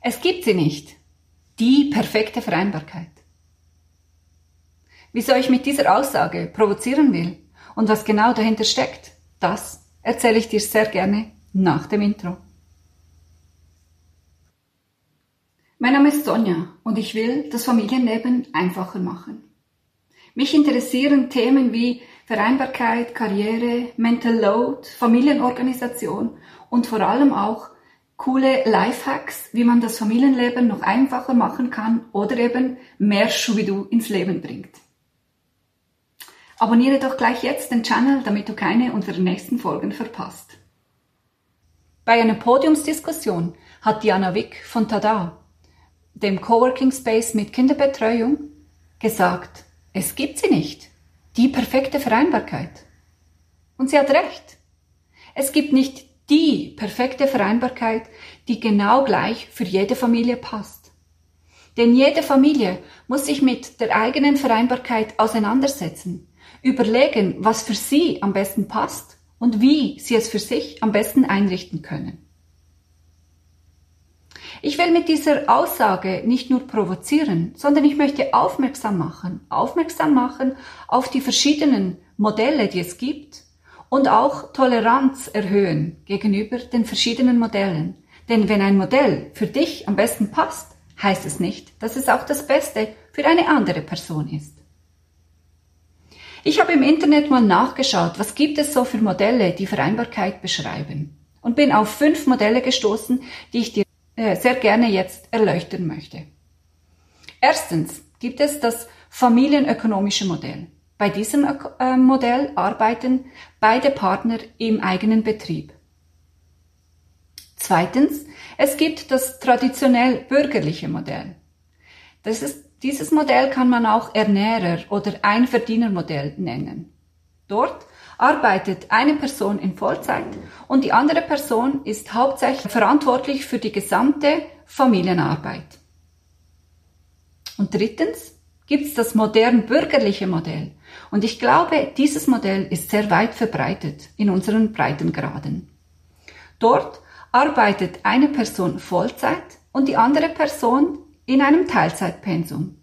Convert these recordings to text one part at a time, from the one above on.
Es gibt sie nicht. Die perfekte Vereinbarkeit. Wieso ich mit dieser Aussage provozieren will und was genau dahinter steckt, das erzähle ich dir sehr gerne nach dem Intro. Mein Name ist Sonja und ich will das Familienleben einfacher machen. Mich interessieren Themen wie Vereinbarkeit, Karriere, Mental Load, Familienorganisation und vor allem auch coole Lifehacks, wie man das Familienleben noch einfacher machen kann oder eben mehr Schubidu ins Leben bringt. Abonniere doch gleich jetzt den Channel, damit du keine unserer nächsten Folgen verpasst. Bei einer Podiumsdiskussion hat Diana Wick von Tada, dem Coworking Space mit Kinderbetreuung, gesagt, es gibt sie nicht. Die perfekte Vereinbarkeit. Und sie hat recht. Es gibt nicht die perfekte Vereinbarkeit, die genau gleich für jede Familie passt. Denn jede Familie muss sich mit der eigenen Vereinbarkeit auseinandersetzen, überlegen, was für sie am besten passt und wie sie es für sich am besten einrichten können. Ich will mit dieser Aussage nicht nur provozieren, sondern ich möchte aufmerksam machen, aufmerksam machen auf die verschiedenen Modelle, die es gibt und auch Toleranz erhöhen gegenüber den verschiedenen Modellen. Denn wenn ein Modell für dich am besten passt, heißt es nicht, dass es auch das Beste für eine andere Person ist. Ich habe im Internet mal nachgeschaut, was gibt es so für Modelle, die Vereinbarkeit beschreiben und bin auf fünf Modelle gestoßen, die ich dir äh, sehr gerne jetzt erleuchten möchte. Erstens gibt es das familienökonomische Modell. Bei diesem äh, Modell arbeiten beide Partner im eigenen Betrieb. Zweitens, es gibt das traditionell bürgerliche Modell. Ist dieses Modell kann man auch Ernährer oder Einverdienermodell nennen. Dort arbeitet eine Person in Vollzeit und die andere Person ist hauptsächlich verantwortlich für die gesamte Familienarbeit. Und drittens gibt es das modern bürgerliche Modell. Und ich glaube, dieses Modell ist sehr weit verbreitet in unseren Breitengraden. Dort arbeitet eine Person Vollzeit und die andere Person in einem Teilzeitpensum.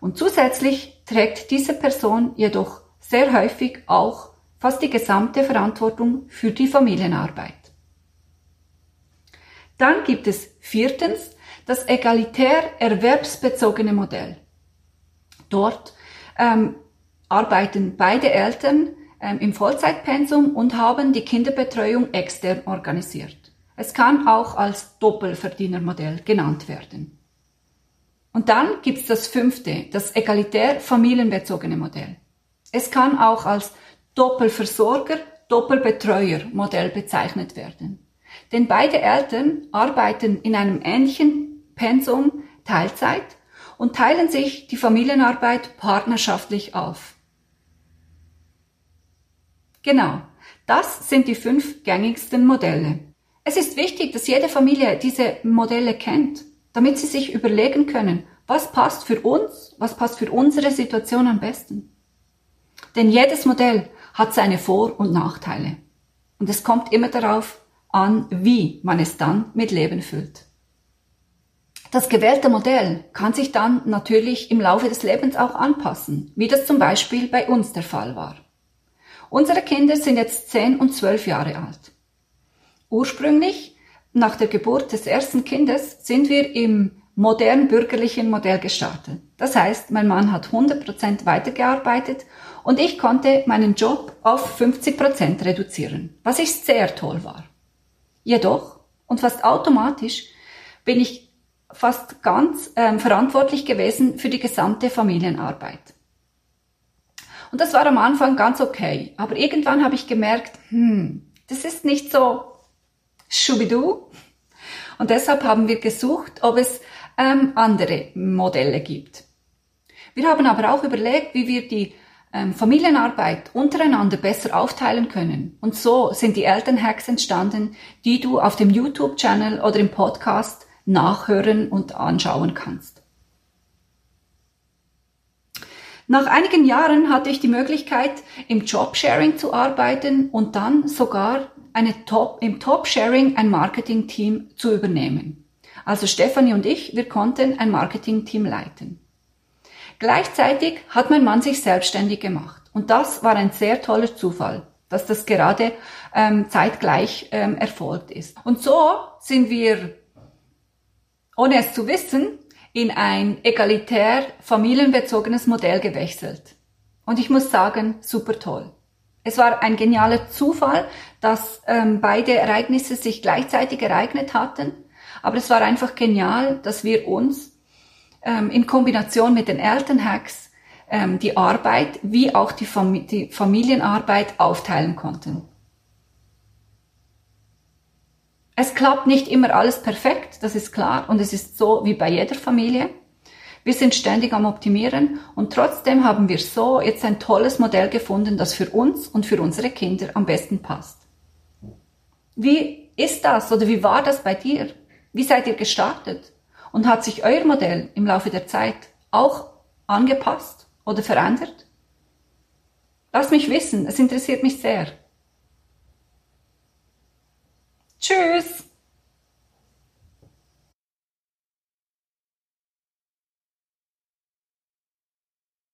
Und zusätzlich trägt diese Person jedoch sehr häufig auch fast die gesamte Verantwortung für die Familienarbeit. Dann gibt es viertens das egalitär erwerbsbezogene Modell. Dort ähm, arbeiten beide Eltern ähm, im Vollzeitpensum und haben die Kinderbetreuung extern organisiert. Es kann auch als Doppelverdienermodell genannt werden. Und dann gibt's das fünfte, das egalitär familienbezogene Modell. Es kann auch als Doppelversorger, Doppelbetreuer Modell bezeichnet werden. Denn beide Eltern arbeiten in einem ähnlichen Pensum Teilzeit und teilen sich die Familienarbeit partnerschaftlich auf. Genau, das sind die fünf gängigsten Modelle. Es ist wichtig, dass jede Familie diese Modelle kennt damit sie sich überlegen können, was passt für uns, was passt für unsere Situation am besten. Denn jedes Modell hat seine Vor- und Nachteile. Und es kommt immer darauf an, wie man es dann mit Leben füllt. Das gewählte Modell kann sich dann natürlich im Laufe des Lebens auch anpassen, wie das zum Beispiel bei uns der Fall war. Unsere Kinder sind jetzt 10 und 12 Jahre alt. Ursprünglich nach der Geburt des ersten Kindes sind wir im modern bürgerlichen Modell gestartet. Das heißt, mein Mann hat 100% weitergearbeitet und ich konnte meinen Job auf 50% reduzieren, was ich sehr toll war. Jedoch, und fast automatisch, bin ich fast ganz ähm, verantwortlich gewesen für die gesamte Familienarbeit. Und das war am Anfang ganz okay, aber irgendwann habe ich gemerkt, hm, das ist nicht so Schubidu. Und deshalb haben wir gesucht, ob es ähm, andere Modelle gibt. Wir haben aber auch überlegt, wie wir die ähm, Familienarbeit untereinander besser aufteilen können. Und so sind die Elternhacks entstanden, die du auf dem YouTube-Channel oder im Podcast nachhören und anschauen kannst. Nach einigen Jahren hatte ich die Möglichkeit, im Jobsharing zu arbeiten und dann sogar Top, im Top-Sharing ein Marketing-Team zu übernehmen. Also Stefanie und ich, wir konnten ein Marketing-Team leiten. Gleichzeitig hat mein Mann sich selbstständig gemacht. Und das war ein sehr toller Zufall, dass das gerade ähm, zeitgleich ähm, erfolgt ist. Und so sind wir, ohne es zu wissen, in ein egalitär familienbezogenes Modell gewechselt. Und ich muss sagen, super toll. Es war ein genialer Zufall, dass ähm, beide Ereignisse sich gleichzeitig ereignet hatten. Aber es war einfach genial, dass wir uns ähm, in Kombination mit den Elternhacks ähm, die Arbeit wie auch die, Fam die Familienarbeit aufteilen konnten. Es klappt nicht immer alles perfekt, das ist klar, und es ist so wie bei jeder Familie. Wir sind ständig am Optimieren und trotzdem haben wir so jetzt ein tolles Modell gefunden, das für uns und für unsere Kinder am besten passt. Wie ist das oder wie war das bei dir? Wie seid ihr gestartet? Und hat sich euer Modell im Laufe der Zeit auch angepasst oder verändert? Lass mich wissen, es interessiert mich sehr.